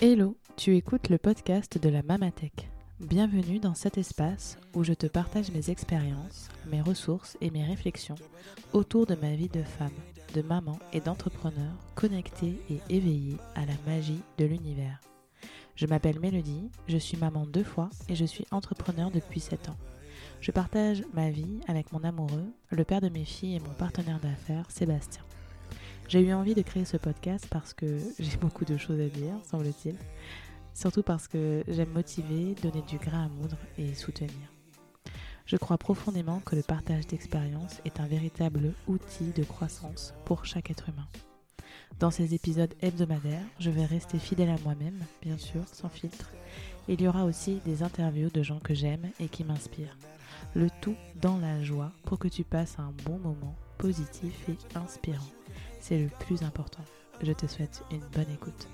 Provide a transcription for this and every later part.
Hello, tu écoutes le podcast de la Mamatech. Bienvenue dans cet espace où je te partage mes expériences, mes ressources et mes réflexions autour de ma vie de femme, de maman et d'entrepreneur connectée et éveillée à la magie de l'univers. Je m'appelle Mélodie, je suis maman deux fois et je suis entrepreneur depuis 7 ans. Je partage ma vie avec mon amoureux, le père de mes filles et mon partenaire d'affaires, Sébastien. J'ai eu envie de créer ce podcast parce que j'ai beaucoup de choses à dire, semble-t-il. Surtout parce que j'aime motiver, donner du grain à moudre et soutenir. Je crois profondément que le partage d'expériences est un véritable outil de croissance pour chaque être humain. Dans ces épisodes hebdomadaires, je vais rester fidèle à moi-même, bien sûr, sans filtre. Il y aura aussi des interviews de gens que j'aime et qui m'inspirent. Le tout dans la joie pour que tu passes un bon moment positif et inspirant. C'est le plus important. Je te souhaite une bonne écoute.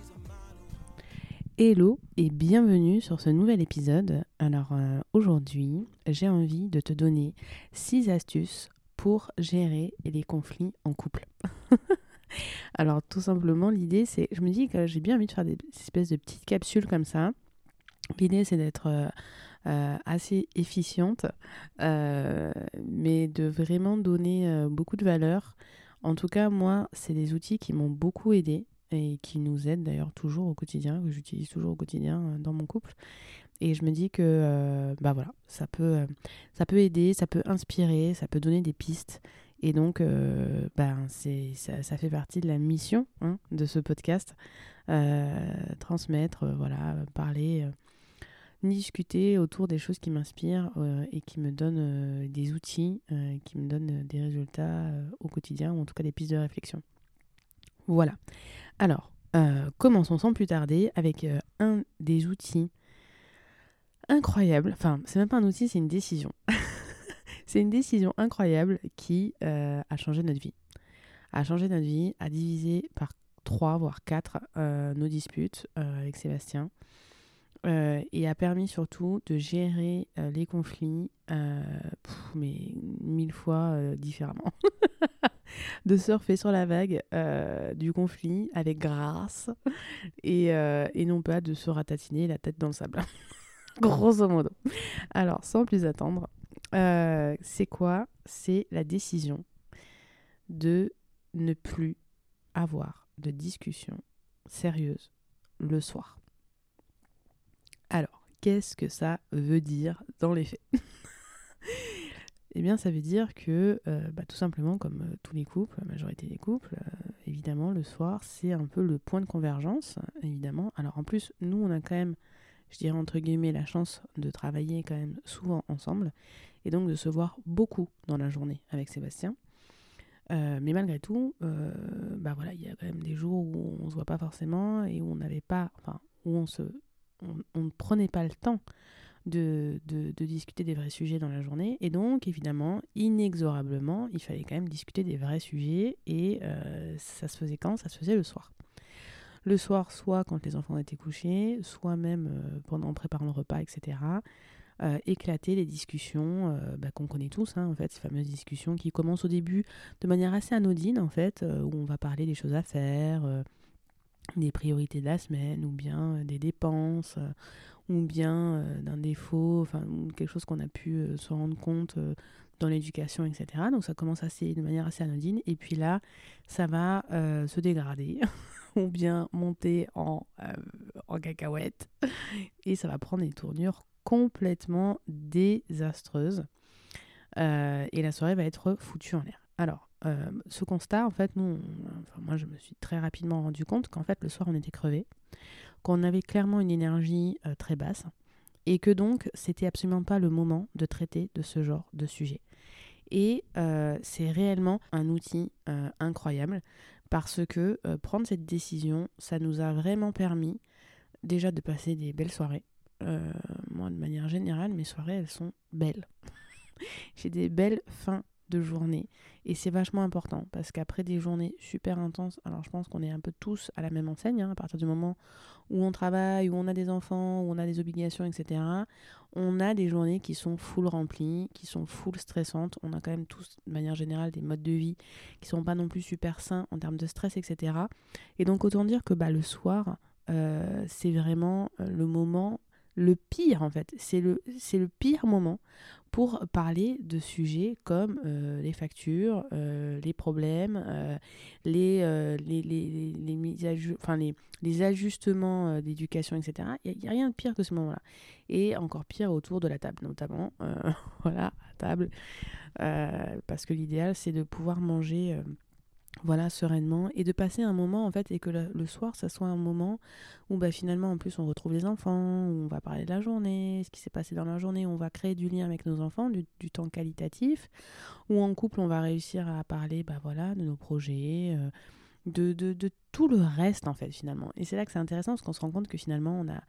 Hello et bienvenue sur ce nouvel épisode. Alors euh, aujourd'hui, j'ai envie de te donner 6 astuces pour gérer les conflits en couple. Alors tout simplement, l'idée c'est, je me dis que j'ai bien envie de faire des espèces de petites capsules comme ça. L'idée c'est d'être euh, euh, assez efficiente, mais de vraiment donner beaucoup de valeur. En tout cas, moi, c'est des outils qui m'ont beaucoup aidé et qui nous aide d'ailleurs toujours au quotidien, que j'utilise toujours au quotidien euh, dans mon couple. Et je me dis que euh, bah voilà, ça peut, euh, ça peut aider, ça peut inspirer, ça peut donner des pistes. Et donc, bah, ça, fait partie de la mission hein, de ce podcast. transmettre, voilà, parler, discuter autour des choses qui m'inspirent et qui me donnent des outils, qui me donnent des résultats au quotidien, ou en tout cas des pistes de réflexion. Voilà. Alors, euh, commençons sans plus tarder avec euh, un des outils incroyables. Enfin, c'est même pas un outil, c'est une décision. c'est une décision incroyable qui euh, a changé notre vie. A changé notre vie, a divisé par trois, voire quatre nos disputes avec Sébastien. Et a permis surtout de gérer les conflits, mais mille fois différemment. de surfer sur la vague euh, du conflit avec grâce euh, et, non pas de se ratatiner la tête dans le sable. Grosso modo. Alors, sans plus attendre, euh, c'est quoi? C'est la décision de ne plus avoir de discussion sérieuse le soir. Alors, qu'est-ce que ça veut dire dans les faits? Eh bien, ça veut dire que, euh, bah, tout simplement, comme euh, tous les couples, la majorité des couples, euh, évidemment, le soir, c'est un peu le point de convergence, évidemment. Alors, en plus, nous, on a quand même, je dirais entre guillemets, la chance de travailler quand même souvent ensemble, et donc de se voir beaucoup dans la journée avec Sébastien. mais malgré tout, bah voilà, il y a quand même des jours où on se voit pas forcément et où on n'avait pas, enfin, où on se, on ne prenait pas le temps de, de, discuter des vrais sujets dans la journée. Et donc, évidemment, inexorablement, il fallait quand même discuter des vrais sujets. Et euh, ça se faisait quand? Ça se faisait le soir. Le soir, soit quand les enfants étaient couchés, soit même euh, pendant en préparant le repas, etc. Euh, éclater les discussions bah, qu'on connaît tous, hein, en fait, ces fameuses discussions qui commencent au début de manière assez anodine, en fait, où on va parler des choses à faire, des priorités de la semaine, ou bien des dépenses, ou bien euh, d'un défaut, enfin quelque chose qu'on a pu euh, se rendre compte euh, dans l'éducation, etc. Donc ça commence assez, de manière assez anodine, et puis là, ça va se dégrader, ou bien monter en, en cacahuète, et ça va prendre des tournures complètement désastreuses, et la soirée va être foutue en l'air. Alors, ce constat, en fait, nous, moi je me suis très rapidement rendu compte qu'en fait le soir on était crevé, qu'on avait clairement une énergie euh, très basse et que donc c'était absolument pas le moment de traiter de ce genre de sujet. Et euh, c'est réellement un outil euh, incroyable parce que prendre cette décision, ça nous a vraiment permis déjà de passer des belles soirées. moi, de manière générale, mes soirées, elles sont belles. J'ai des belles fins de journée. Et c'est vachement important parce qu'après des journées super intenses, alors je pense qu'on est un peu tous à la même enseigne, hein, à partir du moment où on travaille, où on a des enfants, où on a des obligations, etc. On a des journées qui sont full remplies, qui sont full stressantes. On a quand même tous, de manière générale, des modes de vie qui sont pas non plus super sains en termes de stress, etc. Et donc autant dire que bah, le soir, c'est vraiment le moment le pire en fait. C'est le, pire moment pour parler de sujets comme euh, les factures, euh, les problèmes, euh, les, ajustements d'éducation, etc. Il n'y a, rien de pire que ce moment-là. Et encore pire autour de la table, notamment. voilà, table. parce que l'idéal, c'est de pouvoir manger voilà, sereinement, et de passer un moment, en fait, et que le, soir, ça soit un moment où bah, finalement, en plus, on retrouve les enfants, où on va parler de la journée, ce qui s'est passé dans la journée, où on va créer du lien avec nos enfants, du, temps qualitatif, où en couple, on va réussir à parler, bah voilà, de nos projets, euh, de, de, de, tout le reste, en fait, finalement. Et c'est là que c'est intéressant, parce qu'on se rend compte que finalement, on a...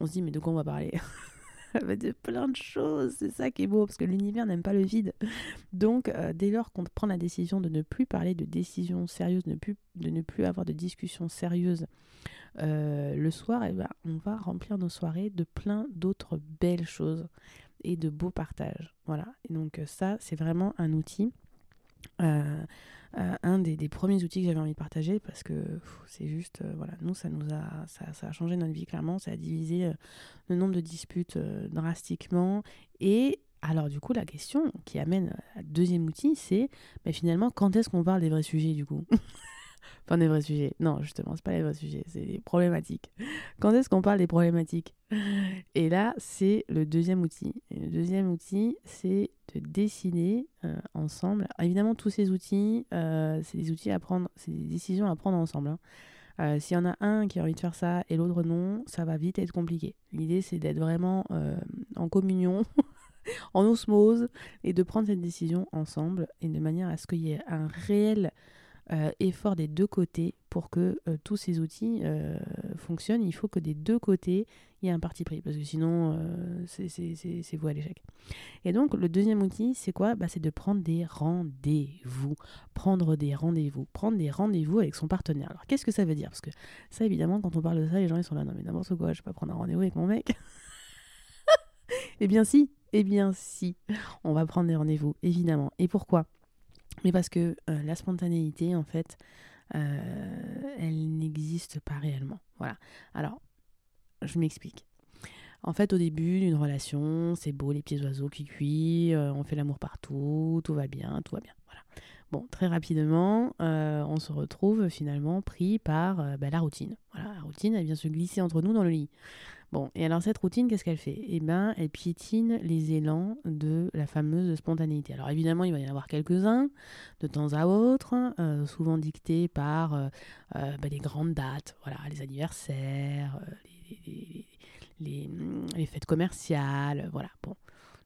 On se dit, mais de quoi on va parler? de plein de choses. C'est ça qui est beau, parce que l'univers n'aime pas le vide. Donc, euh, dès lors qu'on prend la décision de ne plus parler de décisions sérieuses, de, ne plus avoir de discussions sérieuses euh, le soir, eh ben, on va remplir nos soirées de plein d'autres belles choses et de beaux partages. Voilà. Et donc, euh, ça, c'est vraiment un outil. Euh, un des, premiers outils que j'avais envie de partager parce que c'est juste, euh, voilà, nous, ça nous a, ça, a changé notre vie clairement, ça a divisé euh, le nombre de disputes drastiquement. Et alors, du coup, la question qui amène à deuxième outil, c'est bah, finalement, quand est-ce qu'on parle des vrais sujets, du coup? Enfin, des vrais sujets. Non, justement, c'est pas les vrais sujets, c'est des problématiques. Quand est-ce qu'on parle des problématiques? Et là, c'est le deuxième outil. Le deuxième outil, c'est de dessiner euh, ensemble. évidemment, tous ces outils, euh, c'est des outils à prendre, c'est des décisions à prendre ensemble. Hein. Euh, s'il y en a un qui a envie de faire ça et l'autre non, ça va vite être compliqué. L'idée, c'est d'être vraiment en communion, en osmose, et de prendre cette décision ensemble, et de manière à ce qu'il y ait un réel effort des deux côtés pour que euh, tous ces outils euh, fonctionnent. Il faut que des deux côtés, il y ait un parti pris, parce que sinon, c'est vous à l'échec. Et donc, le deuxième outil, c'est quoi? Bah, C'est de prendre des rendez-vous. Prendre des rendez-vous. Prendre des rendez-vous avec son partenaire. Alors, qu'est-ce que ça veut dire? Parce que ça, évidemment, quand on parle de ça, les gens, ils sont là, non mais n'importe quoi, je vais pas prendre un rendez-vous avec mon mec. eh bien si, eh bien si, on va prendre des rendez-vous, évidemment. Et pourquoi? Mais parce que euh, la spontanéité, en fait, euh, elle n'existe pas réellement. Voilà. Alors, je m'explique. En fait, au début d'une relation, c'est beau, les petits oiseaux qui cuient, euh, on fait l'amour partout, tout va bien, tout va bien. Bon, très rapidement, on se retrouve finalement pris par bah, la routine. Voilà, la routine, elle vient se glisser entre nous dans le lit. Bon, et alors cette routine, qu'est-ce qu'elle fait? Eh bien, elle piétine les élans de la fameuse spontanéité. Alors évidemment, il va y en avoir quelques-uns, de temps à autre, euh, souvent dictés par euh, euh, bah, les grandes dates, voilà, les anniversaires, les, les, fêtes commerciales, voilà, bon.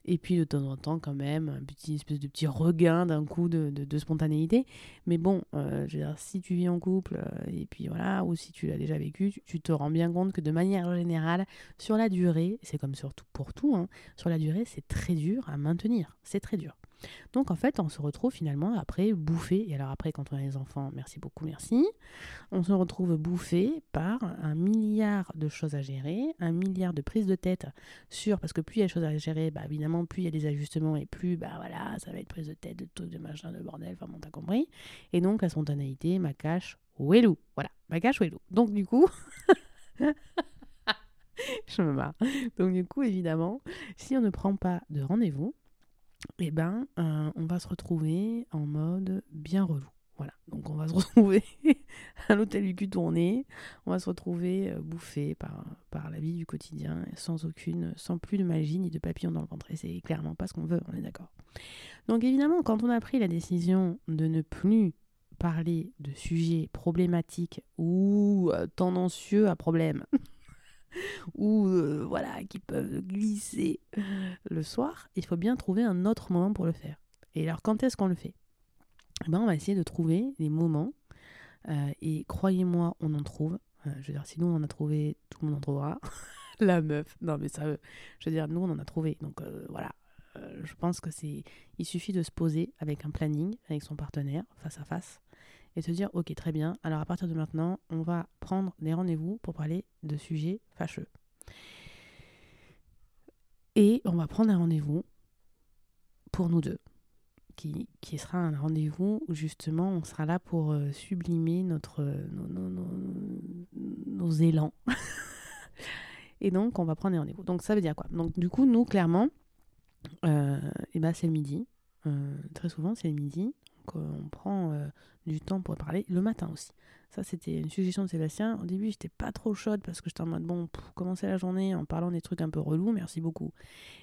Et puis de temps en temps, quand même, un petit espèce de petit regain d'un coup de, de, spontanéité. Mais bon, euh, je veux dire, si tu vis en couple, euh, et puis voilà, ou si tu l'as déjà vécu, tu, te rends bien compte que de manière générale, sur la durée, c'est comme surtout pour tout, hein, sur la durée, c'est très dur à maintenir. C'est très dur. Donc en fait, on se retrouve finalement après bouffé, et alors après quand on a les enfants, merci beaucoup, merci, on se retrouve bouffé par un milliard de choses à gérer, un milliard de prises de tête sur, parce que plus il y a des choses à gérer, bah évidemment plus il y a des ajustements et plus, bah voilà, ça va être prise de tête, de trucs, de machin, de bordel, enfin bon, t'as compris. Et donc la spontanéité, ma cache, Wellou, voilà, ma cache. Donc du coup... je me marre. Donc du coup, évidemment, si on ne prend pas de rendez-vous, eh ben, euh, on va se retrouver en mode bien relou. Voilà, donc on va se retrouver à l'hôtel du cul tourné, on va se retrouver euh, bouffé par, par la vie du quotidien, sans aucune, sans plus de magie ni de papillon dans le ventre. Et c'est clairement pas ce qu'on veut, on est d'accord. Donc évidemment, quand on a pris la décision de ne plus parler de sujets problématiques ou euh, tendancieux à problème, ou euh, voilà, qui peuvent glisser le soir, il faut bien trouver un autre moment pour le faire. Et alors, quand est-ce qu'on le fait? Eh ben, On va essayer de trouver des moments, euh, et croyez-moi, on en trouve. Euh, je veux dire, si nous on en a trouvé, tout le monde en trouvera. La meuf. Non, mais ça, je veux dire, nous on en a trouvé. Donc voilà, je pense que c'est. Il suffit de se poser avec un planning, avec son partenaire, face à face, et se dire ok très bien, alors à partir de maintenant, on va prendre des rendez-vous pour parler de sujets fâcheux. Et on va prendre un rendez-vous pour nous deux. qui, qui sera un rendez-vous où justement on sera là pour euh, sublimer notre, nos, élans. et donc on va prendre des rendez-vous. Donc ça veut dire quoi? Donc du coup, nous, clairement, euh, et ben, c'est le midi. Euh, très souvent, c'est le midi. On prend du temps pour parler. Le matin aussi. Ça, c'était une suggestion de Sébastien. Au début, j'étais pas trop chaude parce que j'étais en mode bon, pour commencer la journée en parlant des trucs un peu relous, merci beaucoup.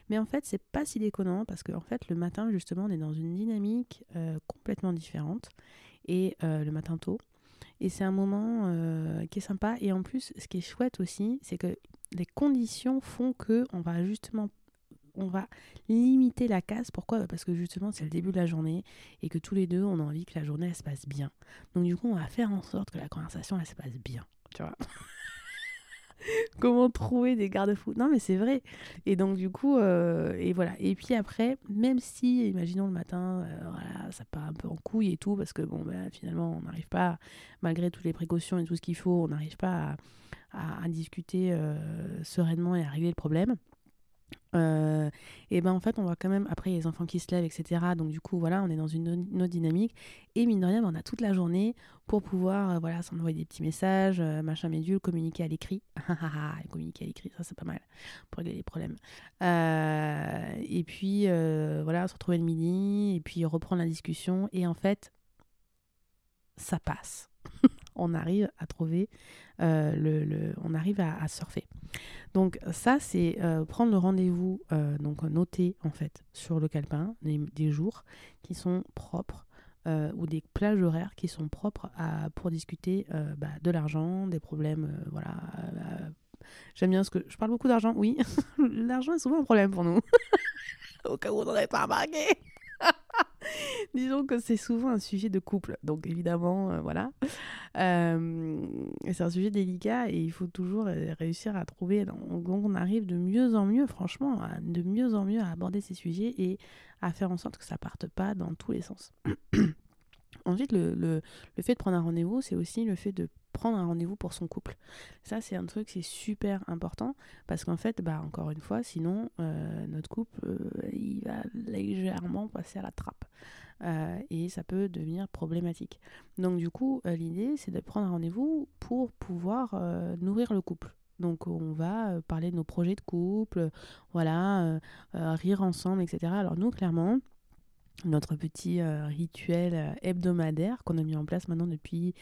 Mais en fait, c'est pas si déconnant parce qu'en en fait, le matin, justement, on est dans une dynamique euh, complètement différente. Et euh, le matin tôt. Et c'est un moment euh, qui est sympa. Et en plus, ce qui est chouette aussi, c'est que les conditions font que on va justement on va limiter la casse. Pourquoi? Bah, Parce que justement, c'est le début de la journée et que tous les deux, on a envie que la journée, elle se passe bien. Donc, du coup, on va faire en sorte que la conversation, elle se passe bien. Tu vois Comment trouver des garde-fous? Non, mais c'est vrai. Et donc, du coup, euh, et voilà. Et puis après, même si, imaginons le matin, euh, voilà, ça part un peu en couille et tout, parce que bon, ben, finalement, on n'arrive pas, malgré toutes les précautions et tout ce qu'il faut, on n'arrive pas à, discuter euh, sereinement et à régler le problème. Euh, et ben en fait on voit quand même après les enfants qui se lèvent etc donc du coup voilà on est dans une, autre dynamique. Et mine de rien ben, on a toute la journée pour pouvoir euh, voilà s'envoyer des petits messages euh, machin médule communiquer à l'écrit. Communiquer à l'écrit ça c'est pas mal pour régler les problèmes. Et puis voilà se retrouver le midi et puis reprendre la discussion. Et en fait ça passe. On arrive à trouver le, on arrive à surfer donc ça, c'est euh, prendre le rendez-vous, euh, donc noter en fait sur le calepin des, jours qui sont propres euh, ou des plages horaires qui sont propres pour discuter bah, de l'argent, des problèmes, voilà. J'aime bien ce que... Je parle beaucoup d'argent, oui. l'argent est souvent un problème pour nous. Au cas où on n'aurait pas remarqué. Disons que c'est souvent un sujet de couple, donc évidemment, euh, voilà. Euh, c'est un sujet délicat et il faut toujours euh, réussir à trouver. Donc on arrive de mieux en mieux, franchement, de mieux en mieux à aborder ces sujets et à faire en sorte que ça parte pas dans tous les sens. Ensuite, le, le, le, fait de prendre un rendez-vous, c'est aussi le fait de prendre un rendez-vous pour son couple. Ça, c'est un truc, c'est super important parce qu'en fait, bah, encore une fois, sinon, euh, notre couple, euh, il va légèrement passer à la trappe. Euh, et ça peut devenir problématique. Donc du coup, l'idée, c'est de prendre un rendez-vous pour pouvoir nourrir le couple. Donc on va parler de nos projets de couple, voilà, rire ensemble, etc. Alors nous, clairement, notre petit euh, rituel euh, hebdomadaire qu'on a mis en place maintenant depuis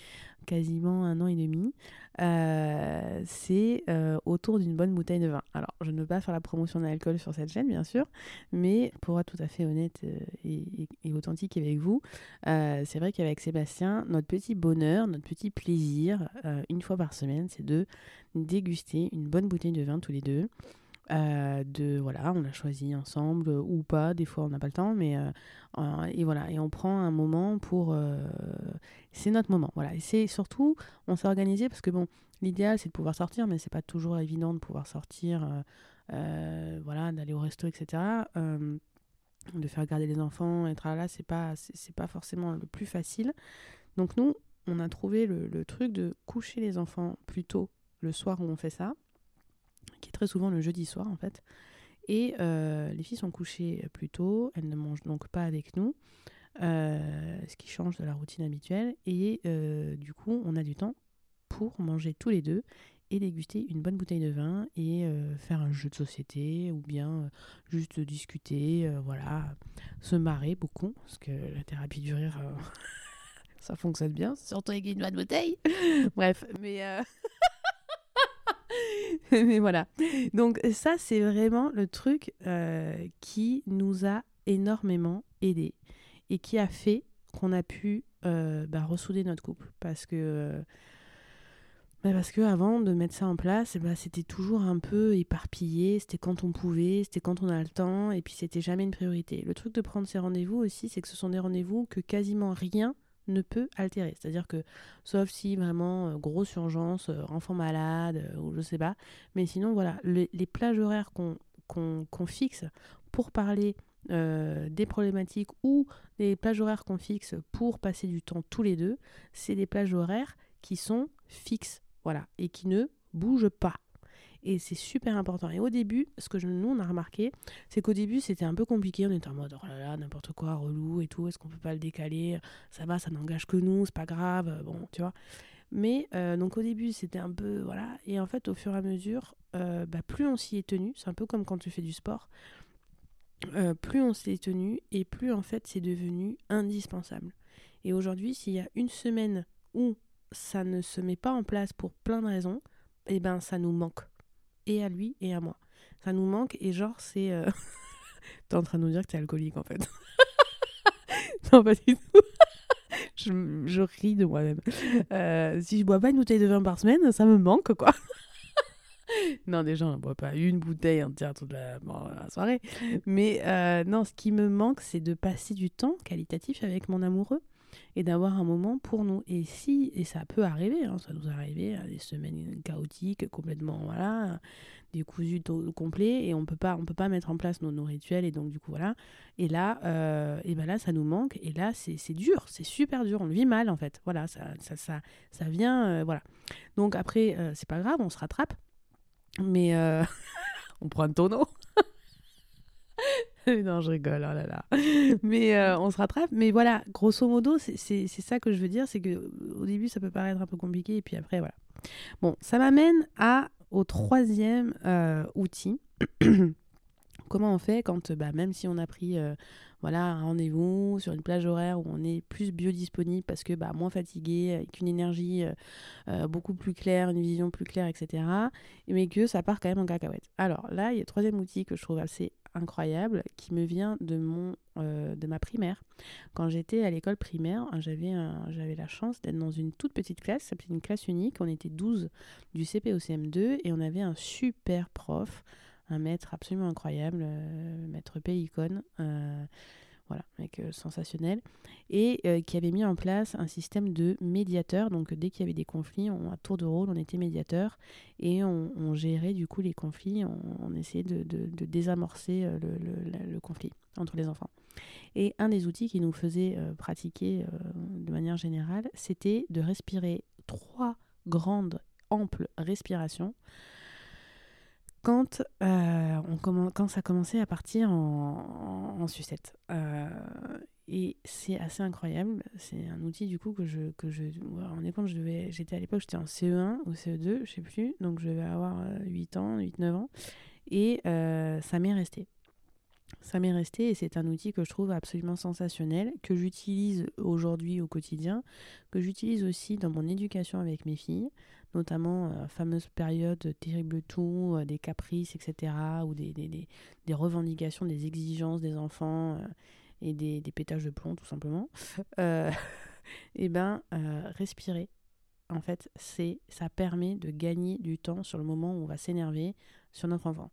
quasiment un an et demi, euh, c'est autour d'une bonne bouteille de vin. Alors, je ne veux pas faire la promotion de l'alcool sur cette chaîne, bien sûr, mais pour être tout à fait honnête et, et authentique avec vous, c'est vrai qu'avec Sébastien, notre petit bonheur, notre petit plaisir, une fois par semaine, c'est de déguster une bonne bouteille de vin tous les deux. Euh, de voilà, on a choisi ensemble euh, ou pas, des fois on n'a pas le temps, mais euh, et voilà, et on prend un moment pour, c'est notre moment, voilà, et c'est surtout, on s'est organisé parce que bon, l'idéal c'est de pouvoir sortir, mais c'est pas toujours évident de pouvoir sortir, voilà, d'aller au resto, etc. de faire garder les enfants, être là, c'est pas, c'est pas forcément le plus facile. Donc nous, on a trouvé le, le truc de coucher les enfants plus tôt le soir où on fait ça qui est très souvent le jeudi soir en fait. Et euh, les filles sont couchées plus tôt, elles ne mangent donc pas avec nous, euh, ce qui change de la routine habituelle. Et euh, du coup, on a du temps pour manger tous les deux et déguster une bonne bouteille de vin et faire un jeu de société ou bien juste discuter, voilà, se marrer beaucoup, parce que la thérapie du rire, ça fonctionne bien, surtout avec une bonne bouteille. Bref, mais... Mais voilà. Donc ça, c'est vraiment le truc euh, qui nous a énormément aidé et qui a fait qu'on a pu euh, bah, ressouder notre couple. Parce que... Euh, bah, parce que avant de mettre ça en place, bah, c'était toujours un peu éparpillé, c'était quand on pouvait, c'était quand on a le temps, et puis c'était jamais une priorité. Le truc de prendre ces rendez-vous aussi, c'est que ce sont des rendez-vous que quasiment rien ne peut altérer. C'est-à-dire que, sauf si vraiment euh, grosse urgence, euh, enfant malade, euh, ou je sais pas, mais sinon, voilà, les, plages horaires qu'on fixe pour parler des problématiques ou les plages horaires qu'on fixe pour passer du temps tous les deux, c'est des plages horaires qui sont fixes, voilà, et qui ne bougent pas. Et c'est super important. Et au début, ce que nous, on a remarqué, c'est qu'au début, c'était un peu compliqué. On était en mode, oh là là, n'importe quoi, relou et tout. Est-ce qu'on peut pas le décaler? Ça va, ça n'engage que nous, c'est pas grave. Bon, tu vois. Mais euh, donc au début, c'était un peu. Voilà. Et en fait, au fur et à mesure, euh, bah, plus on s'y est tenu, c'est un peu comme quand tu fais du sport. Euh, plus on s'y est tenu et plus en fait c'est devenu indispensable. Et aujourd'hui, s'il y a une semaine où ça ne se met pas en place pour plein de raisons, eh ben ça nous manque. Et à lui et à moi. Ça nous manque et genre c'est... Euh... T'es en train de nous dire que t'es alcoolique en fait. non, pas du tout. je, je, ris de moi-même. Euh, si je bois pas une bouteille de vin par semaine, ça me manque quoi. non, déjà, on ne boit pas une bouteille entière toute la, la soirée. Mais euh, non, ce qui me manque, c'est de passer du temps qualitatif avec mon amoureux et d'avoir un moment pour nous. Et si, et ça peut arriver, hein, ça nous est arrivé, des semaines chaotiques, complètement, voilà, des cousus complets, et on peut pas, on peut pas mettre en place nos, nos, rituels, et donc du coup, voilà. Et là, euh, et ben là, ça nous manque, et là, c'est dur, c'est super dur, on le vit mal, en fait. Voilà, ça, ça, ça, ça vient, euh, voilà. Donc après, euh, c'est pas grave, on se rattrape, mais on prend un tonneau. non, je rigole, oh là là. Mais euh, on se rattrape. Mais voilà, grosso modo, c'est ça que je veux dire, c'est que au début, ça peut paraître un peu compliqué, et puis après, voilà. Bon, ça m'amène au troisième euh, outil. Comment on fait quand, bah, même si on a pris euh, voilà, un rendez-vous sur une plage horaire où on est plus biodisponible parce que bah, moins fatigué, avec une énergie beaucoup plus claire, une vision plus claire, etc. Mais que ça part quand même en cacahuète. Alors là, il y a le troisième outil que je trouve assez incroyable qui me vient de, mon, euh, de ma primaire. Quand j'étais à l'école primaire, j'avais, j'avais la chance d'être dans une toute petite classe, c'était une classe unique, on était 12 du CP au CM2 et on avait un super prof, un maître absolument incroyable, euh, maître Pélicone. Euh, voilà, mec euh, sensationnel, et qui avait mis en place un système de médiateur. Donc dès qu'il y avait des conflits, on, à tour de rôle, on était médiateur et on, gérait du coup les conflits, on, essayait de, désamorcer le, conflit entre les enfants. Et un des outils qui nous faisait pratiquer de manière générale, c'était de respirer trois grandes, amples respirations quand, euh, on quand ça commençait à partir en, en, sucette. Euh, et c'est assez incroyable. C'est un outil du coup que je. Que je j'étais à l'époque, j'étais en CE1 ou CE2, je sais plus. Donc je vais avoir 8 euh, ans, 8-9 ans. Et ça m'est resté. Ça m'est resté et c'est un outil que je trouve absolument sensationnel, que j'utilise aujourd'hui au quotidien, que j'utilise aussi dans mon éducation avec mes filles notamment la euh, fameuse période terrible tout, euh, des caprices, etc., ou des, des, des, revendications, des exigences des enfants euh, et des, pétages de plomb, tout simplement, et eh ben, respirer, en fait, c'est ça permet de gagner du temps sur le moment où on va s'énerver sur notre enfant.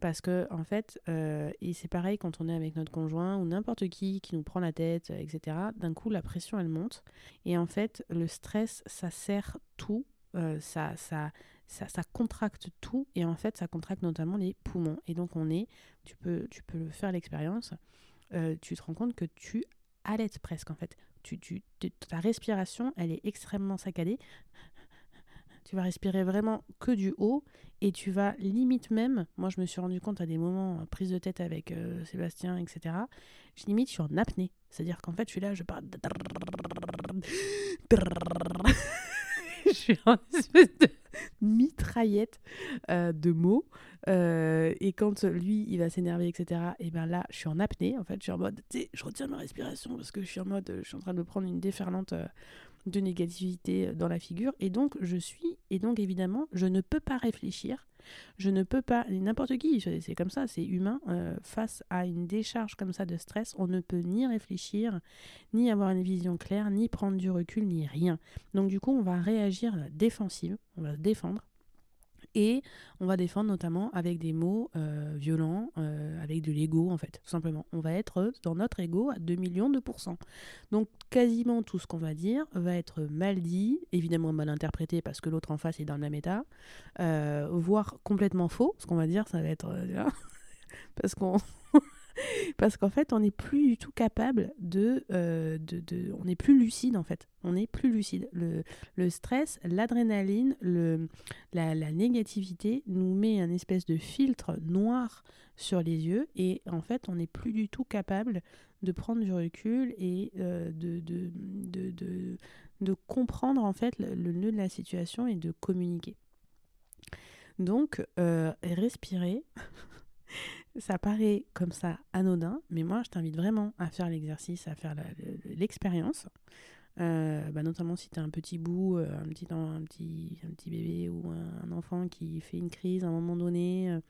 Parce que, en fait, et c'est pareil quand on est avec notre conjoint ou n'importe qui qui nous prend la tête, etc., d'un coup, la pression, elle monte. Et en fait, le stress, ça sert tout euh, ça, ça, ça, contracte tout et en fait ça contracte notamment les poumons. Et donc on est, tu peux, tu peux faire l'expérience, euh, tu te rends compte que tu allaites presque en fait. Tu, tu, ta respiration elle est extrêmement saccadée. Tu vas respirer vraiment que du haut et tu vas limite même, moi je me suis rendu compte à des moments, euh, prise de tête avec Sébastien, etc. Je limite, je suis en apnée. C'est-à-dire qu'en fait, je suis là, je parle. je suis en espèce de mitraillette euh, de mots. Euh, et quand lui, il va s'énerver, etc., et ben là, je suis en apnée. En fait, je suis en mode, tu je retiens ma respiration parce que je suis en mode, je suis en train de me prendre une déferlante euh, de négativité dans la figure. Et donc, je suis, et donc évidemment, je ne peux pas réfléchir je ne peux pas, n'importe qui, c'est comme ça, c'est humain, euh, face à une décharge comme ça de stress, on ne peut ni réfléchir, ni avoir une vision claire, ni prendre du recul, ni rien. Donc du coup, on va réagir défensive, on va se défendre. Et on va défendre notamment avec des mots euh, violents, euh, avec de l'ego en fait, tout simplement. On va être dans notre ego à 2 millions de pourcents. Donc quasiment tout ce qu'on va dire va être mal dit, évidemment mal interprété parce que l'autre en face est dans le même état, euh, voire complètement faux. Ce qu'on va dire, ça va être... parce qu'on... Parce qu'en fait, on n'est plus du tout capable de, euh, de, de, On n'est plus lucide, en fait. On n'est plus lucide. Le, stress, l'adrénaline, le, la, la, négativité nous met un espèce de filtre noir sur les yeux. Et en fait, on n'est plus du tout capable de prendre du recul et euh, de, de, de, de, comprendre, en fait, le, le nœud de la situation et de communiquer. Donc, euh, respirer, ça paraît comme ça anodin, mais moi je t'invite vraiment à faire l'exercice, à faire l'expérience. Euh, bah, notamment si tu as un petit bout, euh, un, petit, un, petit, un petit bébé ou un, enfant qui fait une crise à un moment donné,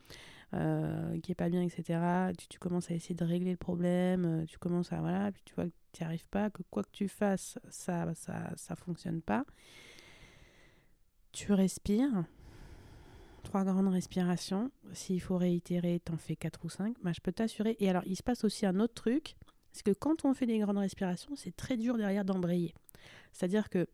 euh, qui est pas bien, etc. Tu, commences à essayer de régler le problème, tu commences à. Voilà, puis tu vois que tu n'y arrives pas, que quoi que tu fasses, ça ça, ça fonctionne pas. Tu respires trois grandes respirations. S'il faut réitérer, t'en fais quatre ou cinq. Bah, je peux t'assurer. Et alors, il se passe aussi un autre truc. C'est que quand on fait des grandes respirations, c'est très dur derrière d'embrayer. C'est-à-dire que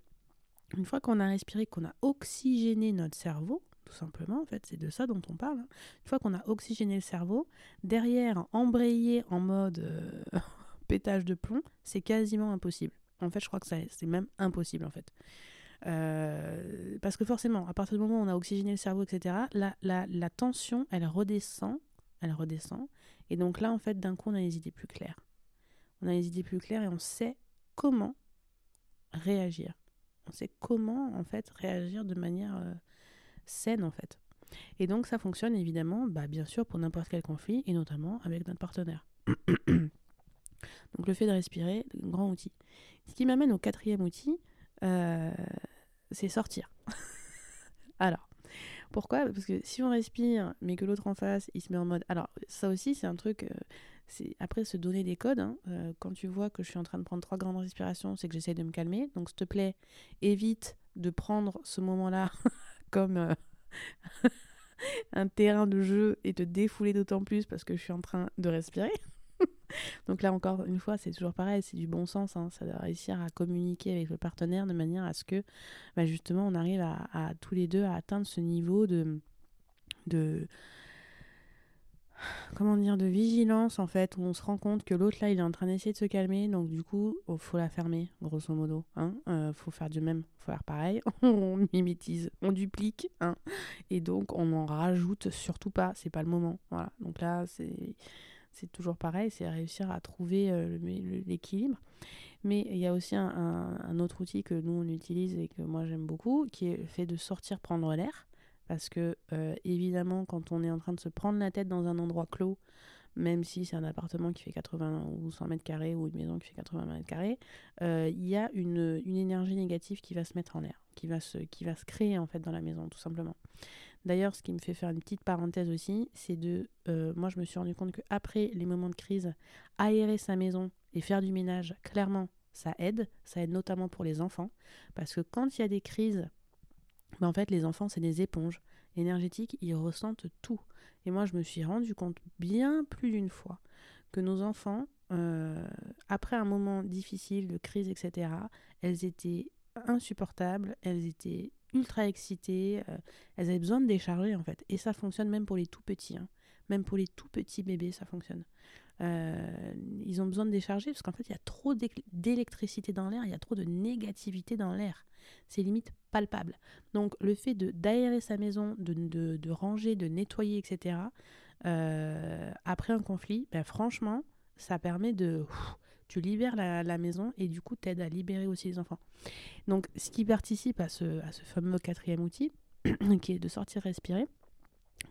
une fois qu'on a respiré, qu'on a oxygéné notre cerveau, tout simplement, en fait, c'est de ça dont on parle. Hein. Une fois qu'on a oxygéné le cerveau, derrière, embrayer en mode euh, pétage de plomb, c'est quasiment impossible. En fait, je crois que c'est même impossible, en fait. Euh, parce que forcément, à partir du moment où on a oxygéné le cerveau, etc., la, la, tension, elle redescend, elle redescend. Et donc là, en fait, d'un coup, on a les idées plus claires. On a les idées plus claires et on sait comment réagir. On sait comment, en fait, réagir de manière euh, saine, en fait. Et donc, ça fonctionne évidemment, bah, bien sûr, pour n'importe quel conflit, et notamment avec notre partenaire. donc, le fait de respirer, grand outil. Ce qui m'amène au quatrième outil, euh, c'est sortir. alors, pourquoi? Parce que si on respire, mais que l'autre en face, il se met en mode. Alors, ça aussi, c'est un truc. Euh, c'est après se donner des codes. Hein. Euh, quand tu vois que je suis en train de prendre trois grandes respirations, c'est que j'essaie de me calmer. Donc, s'il te plaît, évite de prendre ce moment-là comme euh, un terrain de jeu et te défouler d'autant plus parce que je suis en train de respirer. Donc là encore une fois, c'est toujours pareil, c'est du bon sens, hein. ça doit réussir à communiquer avec le partenaire de manière à ce que bah, justement on arrive à, tous les deux à atteindre ce niveau de, comment dire de vigilance en fait où on se rend compte que l'autre là il est en train d'essayer de se calmer. Donc du coup il oh, faut la fermer grosso modo hein. Euh, faut faire du même faut faire pareil. On mimétise on duplique hein. Et donc on en rajoute surtout pas. C'est pas le moment. Voilà. Donc là c'est c'est toujours pareil, c'est réussir à trouver euh, l'équilibre. Mais il y a aussi un, autre outil que nous on utilise et que moi j'aime beaucoup, qui est le fait de sortir prendre l'air. Parce que euh, évidemment, quand on est en train de se prendre la tête dans un endroit clos, même si c'est un appartement qui fait 80 ou 100 mètres carrés ou une maison qui fait 80 mètres carrés, euh, il y a une, énergie négative qui va se mettre en l'air, qui va se, qui va se créer en fait dans la maison, tout simplement. D'ailleurs, ce qui me fait faire une petite parenthèse aussi, c'est de. Euh, moi, je me suis rendu compte qu'après les moments de crise, aérer sa maison et faire du ménage, clairement, ça aide. Ça aide notamment pour les enfants. Parce que quand il y a des crises, ben, en fait, les enfants, c'est des éponges énergétiques, ils ressentent tout. Et moi, je me suis rendu compte bien plus d'une fois que nos enfants, euh, après un moment difficile de crise, etc., elles étaient insupportables, elles étaient ultra excitées, euh, elles avaient besoin de décharger en fait. Et ça fonctionne même pour les tout petits. Hein. Même pour les tout petits bébés, ça fonctionne. Euh, ils ont besoin de décharger parce qu'en fait, il y a trop d'électricité dans l'air, il y a trop de négativité dans l'air. C'est limite palpable. Donc, le fait d'aérer sa maison, de, de, ranger, de nettoyer, etc., euh, après un conflit, ben, franchement, ça permet de tu libères la, maison et du coup t'aides à libérer aussi les enfants. Donc ce qui participe à ce, fameux quatrième outil, qui est de sortir respirer,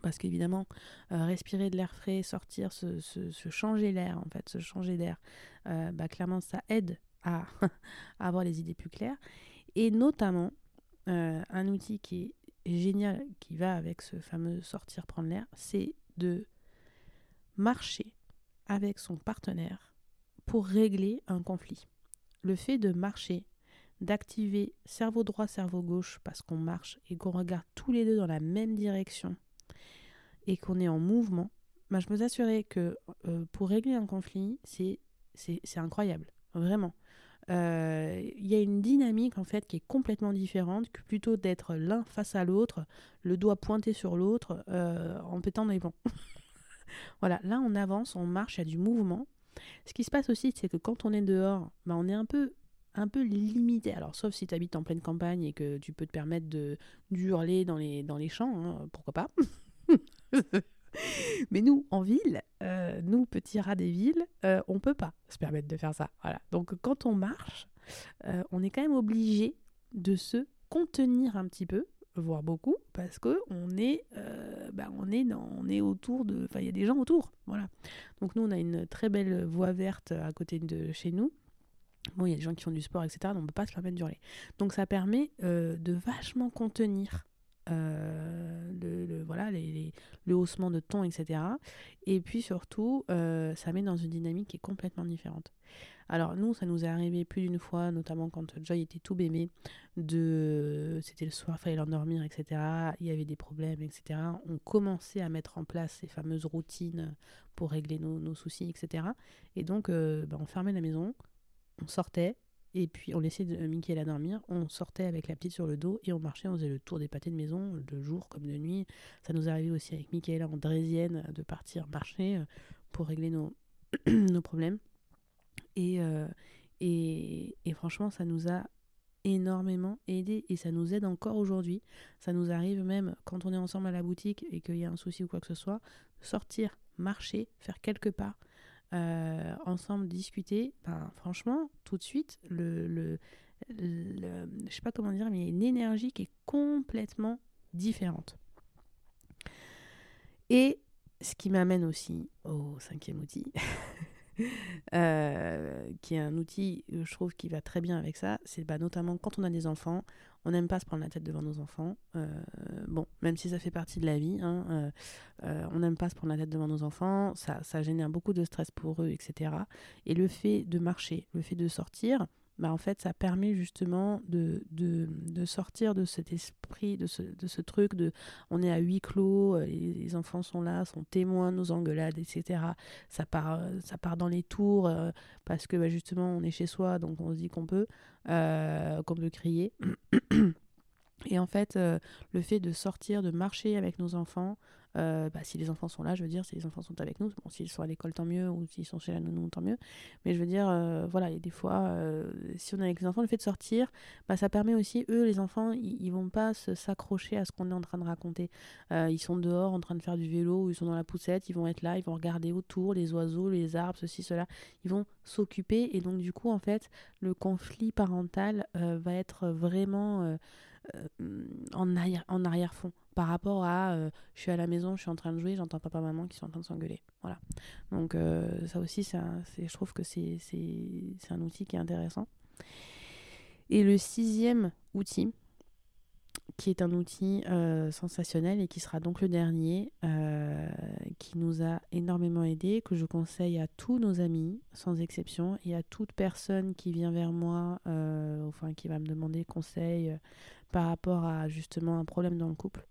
parce qu'évidemment, euh, respirer de l'air frais, sortir, se, se, changer l'air, en fait, se changer d'air, euh, bah, clairement, ça aide à, avoir les idées plus claires. Et notamment, euh, un outil qui est génial, qui va avec ce fameux sortir, prendre l'air, c'est de marcher avec son partenaire pour régler un conflit. Le fait de marcher, d'activer cerveau droit, cerveau gauche, parce qu'on marche et qu'on regarde tous les deux dans la même direction et qu'on est en mouvement, bah, je me assurer que euh, pour régler un conflit, c'est incroyable, vraiment. Euh, il y a une dynamique en fait qui est complètement différente que plutôt d'être l'un face à l'autre, le doigt pointé sur l'autre, euh, en pétant des plombs. voilà, là on avance, on marche, il y a du mouvement. Ce qui se passe aussi, c'est que quand on est dehors, bah, on est un peu un peu limité. Alors, sauf si tu habites en pleine campagne et que tu peux te permettre de hurler dans les, dans les champs, hein, pourquoi pas. Mais nous, en ville, euh, nous, petits rats des villes, euh, on peut pas se permettre de faire ça. Voilà. Donc, quand on marche, euh, on est quand même obligé de se contenir un petit peu voire beaucoup, parce que on est, euh, bah, on est, dans, on est autour de, enfin il y a des gens autour, voilà. Donc nous on a une très belle voie verte à côté de chez nous. Bon, il y a des gens qui font du sport, etc. Donc on peut pas se permettre d'hurler. Donc ça permet euh, de vachement contenir euh, le, voilà, les, le haussement de ton, etc. Et puis surtout, ça met dans une dynamique qui est complètement différente. Alors nous, ça nous est arrivé plus d'une fois, notamment quand Joy était tout bébé, de c'était le soir, fallait l'endormir, etc. Il y avait des problèmes, etc. On commençait à mettre en place ces fameuses routines pour régler nos, soucis, etc. Et donc, euh, bah, on fermait la maison, on sortait, et puis on laissait Mickey la dormir, on sortait avec la petite sur le dos et on marchait, on faisait le tour des pâtés de maison, de jour comme de nuit. Ça nous arrivait aussi avec Michaela en draisienne de partir marcher euh, pour régler nos, nos problèmes. Euh, et, et, franchement, ça nous a énormément aidé et ça nous aide encore aujourd'hui. Ça nous arrive même quand on est ensemble à la boutique et qu'il y a un souci ou quoi que ce soit, sortir, marcher, faire quelques pas, euh, ensemble discuter. Ben, franchement, tout de suite, le, le, le, je sais pas comment dire, mais il y a une énergie qui est complètement différente. Et ce qui m'amène aussi au cinquième outil. Euh, qui est un outil, je trouve, qui va très bien avec ça. C'est bah, notamment quand on a des enfants, on n'aime pas se prendre la tête devant nos enfants. Euh, bon, même si ça fait partie de la vie, hein, euh, on n'aime pas se prendre la tête devant nos enfants. Ça, ça génère beaucoup de stress pour eux, etc. Et le fait de marcher, le fait de sortir, bah, en fait, ça permet justement de, de, de, sortir de cet esprit, de ce, de ce truc de on est à huis clos, euh, les, enfants sont là, sont témoins de nos engueulades, etc. Ça part, euh, ça part dans les tours euh, parce que bah, justement on est chez soi, donc on se dit qu'on peut, qu'on peut crier. Et en fait, le fait de sortir, de marcher avec nos enfants, euh, bah, si les enfants sont là, je veux dire, si les enfants sont avec nous, bon, s'ils sont à l'école, tant mieux, ou s'ils sont chez la nounou, tant mieux. Mais je veux dire, euh, voilà, et des fois, euh, si on est avec les enfants, le fait de sortir, bah, ça permet aussi, eux, les enfants, ils, vont pas s'accrocher à ce qu'on est en train de raconter. ils sont dehors en train de faire du vélo, ou ils sont dans la poussette, ils vont être là, ils vont regarder autour, les oiseaux, les arbres, ceci, cela. Ils vont s'occuper, et donc, du coup, en fait, le conflit parental va être vraiment en arrière-fond. arrière par rapport à euh, je suis à la maison, je suis en train de jouer, j'entends papa maman qui sont en train de s'engueuler. Voilà. Donc euh, ça aussi, je trouve que c'est un outil qui est intéressant. Et le sixième outil, qui est un outil euh, sensationnel et qui sera donc le dernier, qui nous a énormément aidé, que je conseille à tous nos amis, sans exception, et à toute personne qui vient vers moi, enfin qui va me demander conseil par rapport à justement un problème dans le couple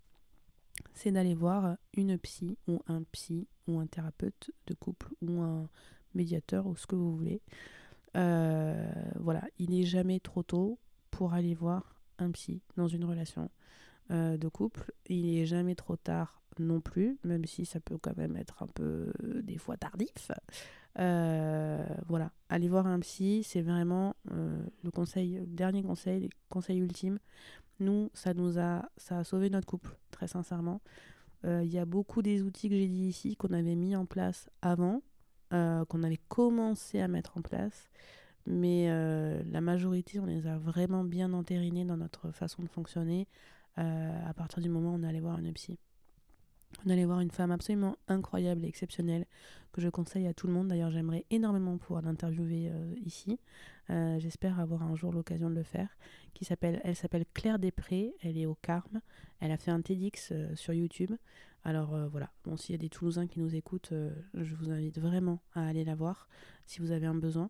c'est d'aller voir une psy ou un psy ou un thérapeute de couple ou un médiateur ou ce que vous voulez. Euh, voilà, il n'est jamais trop tôt pour aller voir un psy dans une relation euh, de couple. Il n'est jamais trop tard non plus, même si ça peut quand même être un peu des fois tardif. Euh, voilà, aller voir un psy, c'est vraiment le conseil, le dernier conseil, le conseil ultime nous, ça nous a, ça a sauvé notre couple, très sincèrement. Euh, il y a beaucoup des outils que j'ai dit ici qu'on avait mis en place avant, euh, qu'on avait commencé à mettre en place, mais euh, la majorité, on les a vraiment bien entérinés dans notre façon de fonctionner à partir du moment où on allait voir une psy. On allait voir une femme absolument incroyable et exceptionnelle que je conseille à tout le monde. D'ailleurs, j'aimerais énormément pouvoir l'interviewer euh, ici. Euh, j'espère avoir un jour l'occasion de le faire. Qui s'appelle, elle s'appelle Claire Després. Elle est au Carme. Elle a fait un TEDx euh, sur YouTube. Alors voilà. Bon, s'il y a des Toulousains qui nous écoutent, je vous invite vraiment à aller la voir si vous avez un besoin.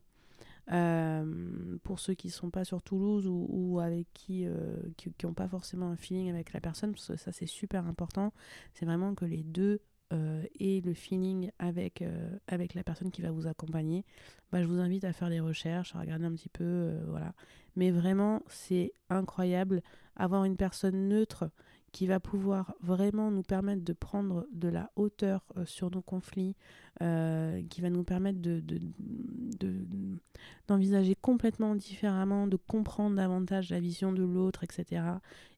Euh, pour ceux qui ne sont pas sur Toulouse ou, avec qui euh, qui n'ont pas forcément un feeling avec la personne, ça c'est super important, c'est vraiment que les deux euh, aient le feeling avec, avec la personne qui va vous accompagner. Bah, je vous invite à faire des recherches, à regarder un petit peu, voilà. Mais vraiment, c'est incroyable avoir une personne neutre qui va pouvoir vraiment nous permettre de prendre de la hauteur euh, sur nos conflits, euh, qui va nous permettre de, d'envisager complètement différemment, de comprendre davantage la vision de l'autre, etc.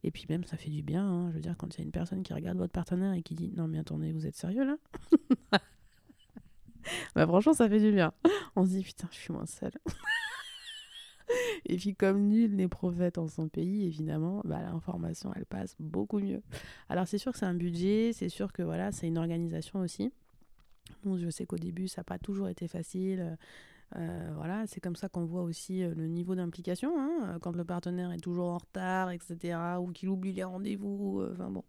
Et puis même, ça fait du bien. Hein. je veux dire, quand il y a une personne qui regarde votre partenaire et qui dit Non, mais attendez, vous êtes sérieux là? Bah franchement, ça fait du bien. On se dit Putain, je suis moins seule. Et puis comme nul n'est prophète en son pays, évidemment, bah, l'information, elle passe beaucoup mieux. Alors c'est sûr que c'est un budget, c'est sûr que voilà, c'est une organisation aussi. Je sais qu'au début, ça n'a pas toujours été facile. Euh, voilà, c'est comme ça qu'on voit aussi euh, le niveau d'implication, hein, quand le partenaire est toujours en retard, etc., ou qu'il oublie les rendez-vous, euh, bon.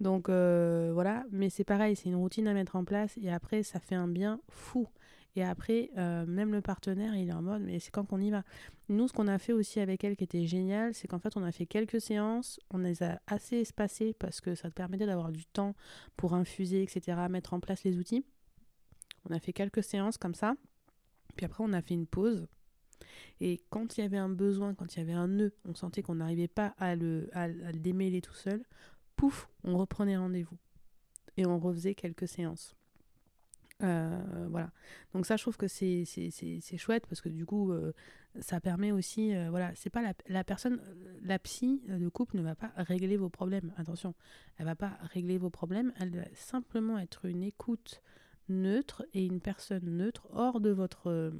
Donc voilà, mais c'est pareil, c'est une routine à mettre en place et après, ça fait un bien fou. Et après, euh, même le partenaire, il est en mode, mais c'est quand qu'on y va. Nous, ce qu'on a fait aussi avec elle qui était génial, c'est qu'en fait, on a fait quelques séances, on les a assez espacées parce que ça te permettait d'avoir du temps pour infuser, etc., mettre en place les outils. On a fait quelques séances comme ça. Puis après, on a fait une pause. Et quand il y avait un besoin, quand il y avait un nœud, on sentait qu'on n'arrivait pas à le, à le démêler tout seul, pouf, on reprenait rendez-vous. Et on refaisait quelques séances. Euh, voilà. Donc ça, je trouve que c'est chouette parce que du coup, euh, ça permet aussi, euh, voilà, c'est pas la, la, personne, la psy de couple ne va pas régler vos problèmes. Attention, elle va pas régler vos problèmes. Elle va simplement être une écoute neutre et une personne neutre hors de votre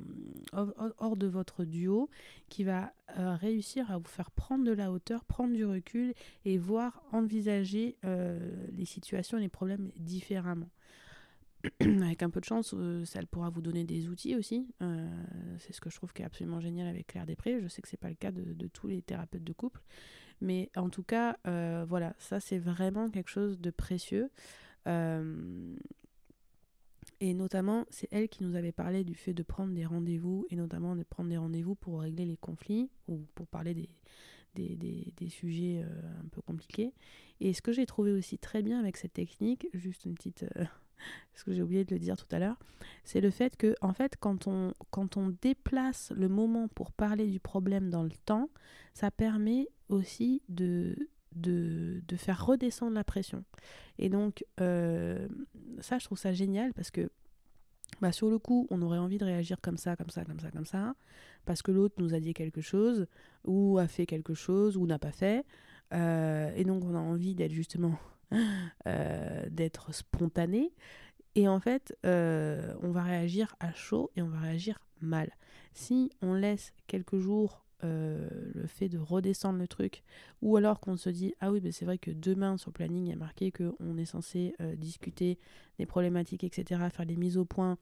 hors, de votre duo qui va réussir à vous faire prendre de la hauteur, prendre du recul et voir envisager les situations les problèmes différemment. avec un peu de chance, euh, ça pourra vous donner des outils aussi. Euh, c'est ce que je trouve qui est absolument génial avec Claire Després. Je sais que c'est pas le cas de, tous les thérapeutes de couple, mais en tout cas, euh, voilà, ça c'est vraiment quelque chose de précieux. et notamment, c'est elle qui nous avait parlé du fait de prendre des rendez-vous, et notamment de prendre des rendez-vous pour régler les conflits ou pour parler des, des, des, sujets un peu compliqués. Et ce que j'ai trouvé aussi très bien avec cette technique, juste une petite, ce que j'ai oublié de le dire tout à l'heure, c'est le fait que, en fait, quand on, quand on déplace le moment pour parler du problème dans le temps, ça permet aussi de, de, de faire redescendre la pression. Et donc, euh, ça, je trouve ça génial parce que bah, sur le coup, on aurait envie de réagir comme ça, comme ça, comme ça, comme ça, parce que l'autre nous a dit quelque chose, ou a fait quelque chose, ou n'a pas fait. Euh, et donc, on a envie d'être justement euh, d'être spontané. Et en fait, euh, on va réagir à chaud et on va réagir mal. Si on laisse quelques jours euh, le fait de redescendre le truc, ou alors qu'on se dit ah oui, mais c'est vrai que demain sur le planning il y a marqué qu'on est censé discuter des problématiques, etc., faire des mises au point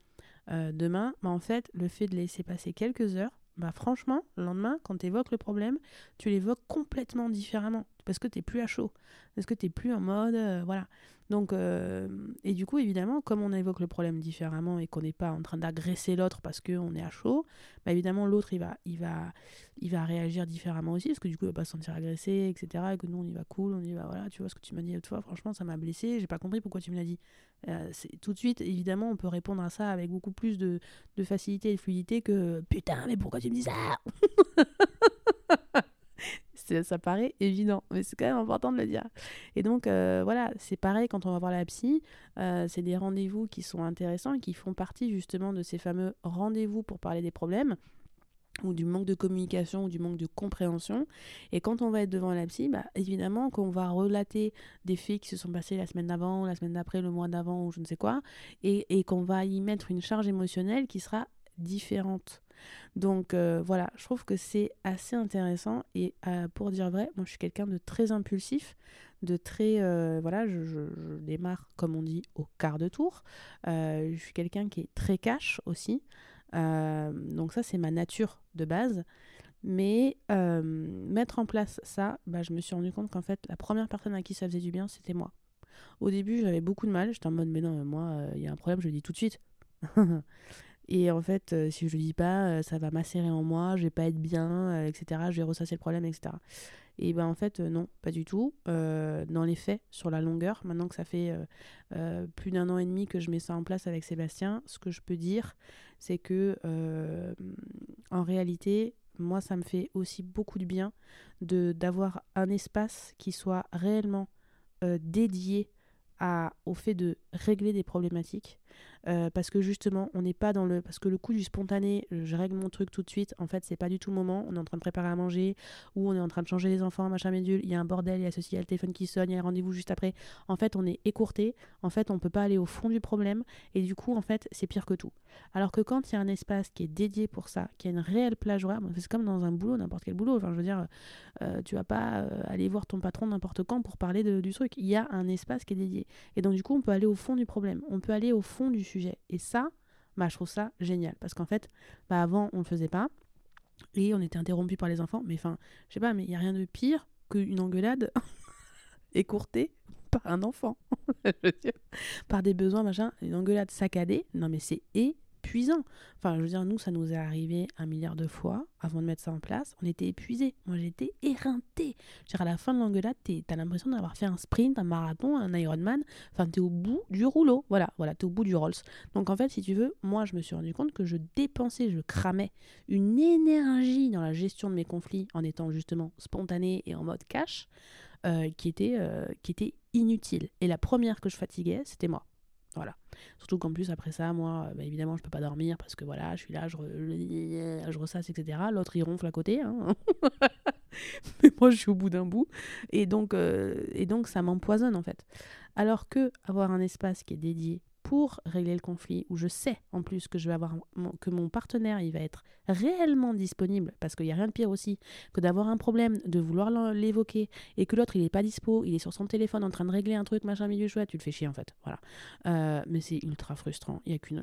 demain, bah en fait, le fait de laisser passer quelques heures, bah franchement, le lendemain, quand tu évoques le problème, tu l'évoques complètement différemment parce que tu n'es plus à chaud, parce que tu n'es plus en mode, euh, voilà. Donc, euh, et du coup, évidemment, comme on évoque le problème différemment et qu'on n'est pas en train d'agresser l'autre parce qu'on est à chaud, bah évidemment, l'autre, il va, il, va, il va réagir différemment aussi, parce que du coup, il va pas se sentir agressé, etc. Et que nous, on y va cool, on y va, voilà, tu vois ce que tu m'as dit l'autre fois, franchement, ça m'a blessé, j'ai pas compris pourquoi tu me l'as dit. Euh, tout de suite, évidemment, on peut répondre à ça avec beaucoup plus de, de facilité et de fluidité que putain, mais pourquoi tu me dis ça? ça paraît évident, mais c'est quand même important de le dire. Et donc, euh, voilà, c'est pareil quand on va voir la psy, euh, c'est des rendez-vous qui sont intéressants et qui font partie justement de ces fameux rendez-vous pour parler des problèmes ou du manque de communication ou du manque de compréhension. Et quand on va être devant la psy, bah, évidemment qu'on va relater des faits qui se sont passés la semaine d'avant, la semaine d'après, le mois d'avant ou je ne sais quoi, et, et qu'on va y mettre une charge émotionnelle qui sera différente. Donc euh, voilà, je trouve que c'est assez intéressant et euh, pour dire vrai, moi je suis quelqu'un de très impulsif, de très euh, voilà, je, démarre comme on dit au quart de tour. je suis quelqu'un qui est très cash aussi, donc ça c'est ma nature de base. Mais mettre en place ça, bah, je me suis rendu compte qu'en fait la première personne à qui ça faisait du bien c'était moi. Au début j'avais beaucoup de mal, j'étais en mode mais non moi il y a un problème, je le dis tout de suite. Et en fait, euh, si je le dis pas, euh, ça va macérer en moi, je vais pas être bien, euh, etc. Je vais ressasser le problème, etc. Et ben en fait, non, pas du tout. dans les faits, sur la longueur, maintenant que ça fait plus d'un an et demi que je mets ça en place avec Sébastien, ce que je peux dire, c'est que en réalité, moi, ça me fait aussi beaucoup de bien de d'avoir un espace qui soit réellement dédié à, au fait de régler des problématiques. Euh, parce que justement, on n'est pas dans le. Parce que le coup du spontané, je règle mon truc tout de suite, en fait, c'est pas du tout le moment. On est en train de préparer à manger, ou on est en train de changer les enfants, machin médule, il y a un bordel, il y a ceci, il y a le téléphone qui sonne, il y a un rendez-vous juste après. En fait, on est écourté, en fait, on peut pas aller au fond du problème, et du coup, en fait, c'est pire que tout. Alors que quand il y a un espace qui est dédié pour ça, qui a une réelle plage horaire, c'est comme dans un boulot, n'importe quel boulot. Enfin, je veux dire, euh, tu vas pas euh, aller voir ton patron n'importe quand pour parler de, du truc. Il y a un espace qui est dédié. Et donc, du coup, on peut aller au fond du problème, on peut aller au fond du sujet. Et ça, bah, je trouve ça génial. Parce qu'en fait, bah, avant, on ne le faisait pas. Et on était interrompu par les enfants. Mais enfin, je sais pas, mais il n'y a rien de pire qu'une engueulade écourtée par un enfant. par des besoins, machin. Une engueulade saccadée. Non, mais c'est épuisant. Enfin, je veux dire, nous, ça nous est arrivé un milliard de fois avant de mettre ça en place. On était épuisés. Moi, j'étais éreinté. Je veux dire, à la fin de l'engueulade, t'as l'impression d'avoir fait un sprint, un marathon, un Ironman. Enfin, t'es au bout du rouleau. Voilà, voilà, t'es au bout du Rolls. Donc, en fait, si tu veux, moi, je me suis rendu compte que je dépensais, je cramais une énergie dans la gestion de mes conflits en étant justement spontané et en mode cash. Euh, qui, était, euh, qui était inutile. Et la première que je fatiguais, c'était moi. Voilà. Surtout qu'en plus, après ça, moi, bah, évidemment, je peux pas dormir parce que voilà, je suis là, je, je ressasse, etc. L'autre, il ronfle à côté. Hein. Mais moi, je suis au bout d'un bout. Et donc, euh, et donc ça m'empoisonne, en fait. Alors que avoir un espace qui est dédié pour régler le conflit, où je sais en plus que je vais avoir que mon partenaire il va être réellement disponible, parce qu'il n'y a rien de pire aussi que d'avoir un problème, de vouloir l'évoquer et que l'autre il n'est pas dispo, il est sur son téléphone en train de régler un truc machin milieu chouette, tu le fais chier en fait, voilà. Euh, mais c'est ultra frustrant. Il y a qu'une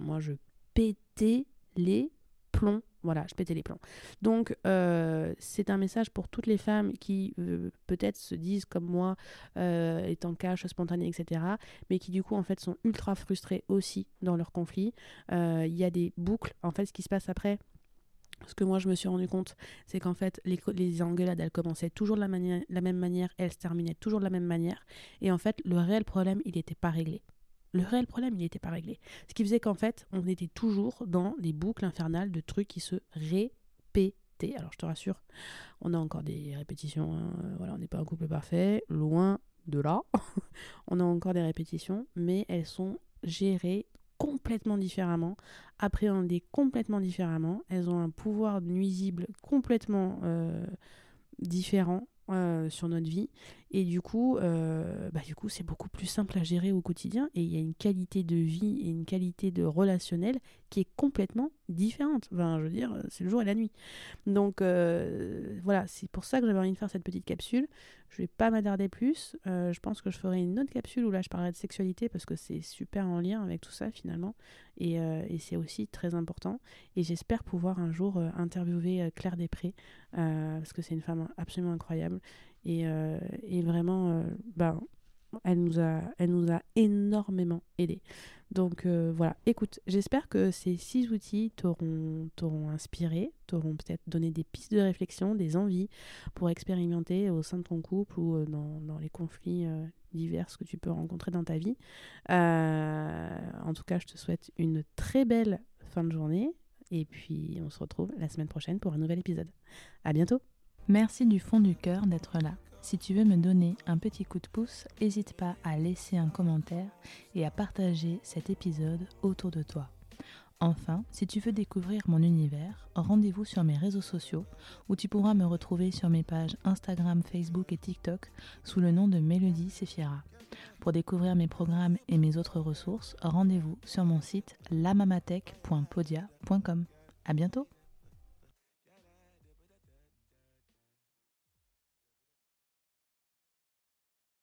moi je pétais les plombs voilà, je pétais les plombs. Donc, euh, c'est un message pour toutes les femmes qui euh, peut-être se disent comme moi, euh, étant cash, spontané, etc., mais qui du coup, en fait, sont ultra frustrées aussi dans leur conflit. Il y a des boucles. En fait, ce qui se passe après, ce que moi je me suis rendu compte, c'est qu'en fait les, engueulades elles commençaient toujours de la, la même manière, elles se terminaient toujours de la même manière, et en fait le réel problème il n'était pas réglé. Le réel problème, il n'était pas réglé. Ce qui faisait qu'en fait, on était toujours dans des boucles infernales de trucs qui se répétaient. Alors je te rassure, on a encore des répétitions. Hein. Voilà, on n'est pas un couple parfait, loin de là. on a encore des répétitions, mais elles sont gérées complètement différemment, appréhendées complètement différemment. Elles ont un pouvoir nuisible complètement euh, différent euh, sur notre vie et du coup euh, bah, du coup c'est beaucoup plus simple à gérer au quotidien et il y a une qualité de vie et une qualité de relationnel qui est complètement différente. Je veux dire c'est le jour et la nuit. Donc euh, voilà c'est pour ça que j'avais envie de faire cette petite capsule. Je vais pas m'attarder plus. Je pense que je ferai une autre capsule où là je parlerai de sexualité parce que c'est super en lien avec tout ça finalement. Et, et c'est aussi très important. Et j'espère pouvoir un jour interviewer Claire Després parce que c'est une femme absolument incroyable euh, et, vraiment, euh, ben, elle, nous a, elle nous a énormément aidé. Donc euh, voilà, écoute, j'espère que ces six outils t'auront inspiré, t'auront peut-être donné des pistes de réflexion, des envies pour expérimenter au sein de ton couple ou dans, dans les conflits divers que tu peux rencontrer dans ta vie. en tout cas, je te souhaite une très belle fin de journée et puis on se retrouve la semaine prochaine pour un nouvel épisode. À bientôt! Merci du fond du cœur d'être là. Si tu veux me donner un petit coup de pouce, n'hésite pas à laisser un commentaire et à partager cet épisode autour de toi. Enfin, si tu veux découvrir mon univers, rendez-vous sur mes réseaux sociaux où tu pourras me retrouver sur mes pages Instagram, Facebook et TikTok sous le nom de Mélodie Sefiera. Pour découvrir mes programmes et mes autres ressources, rendez-vous sur mon site lamamatech.podia.com. À bientôt!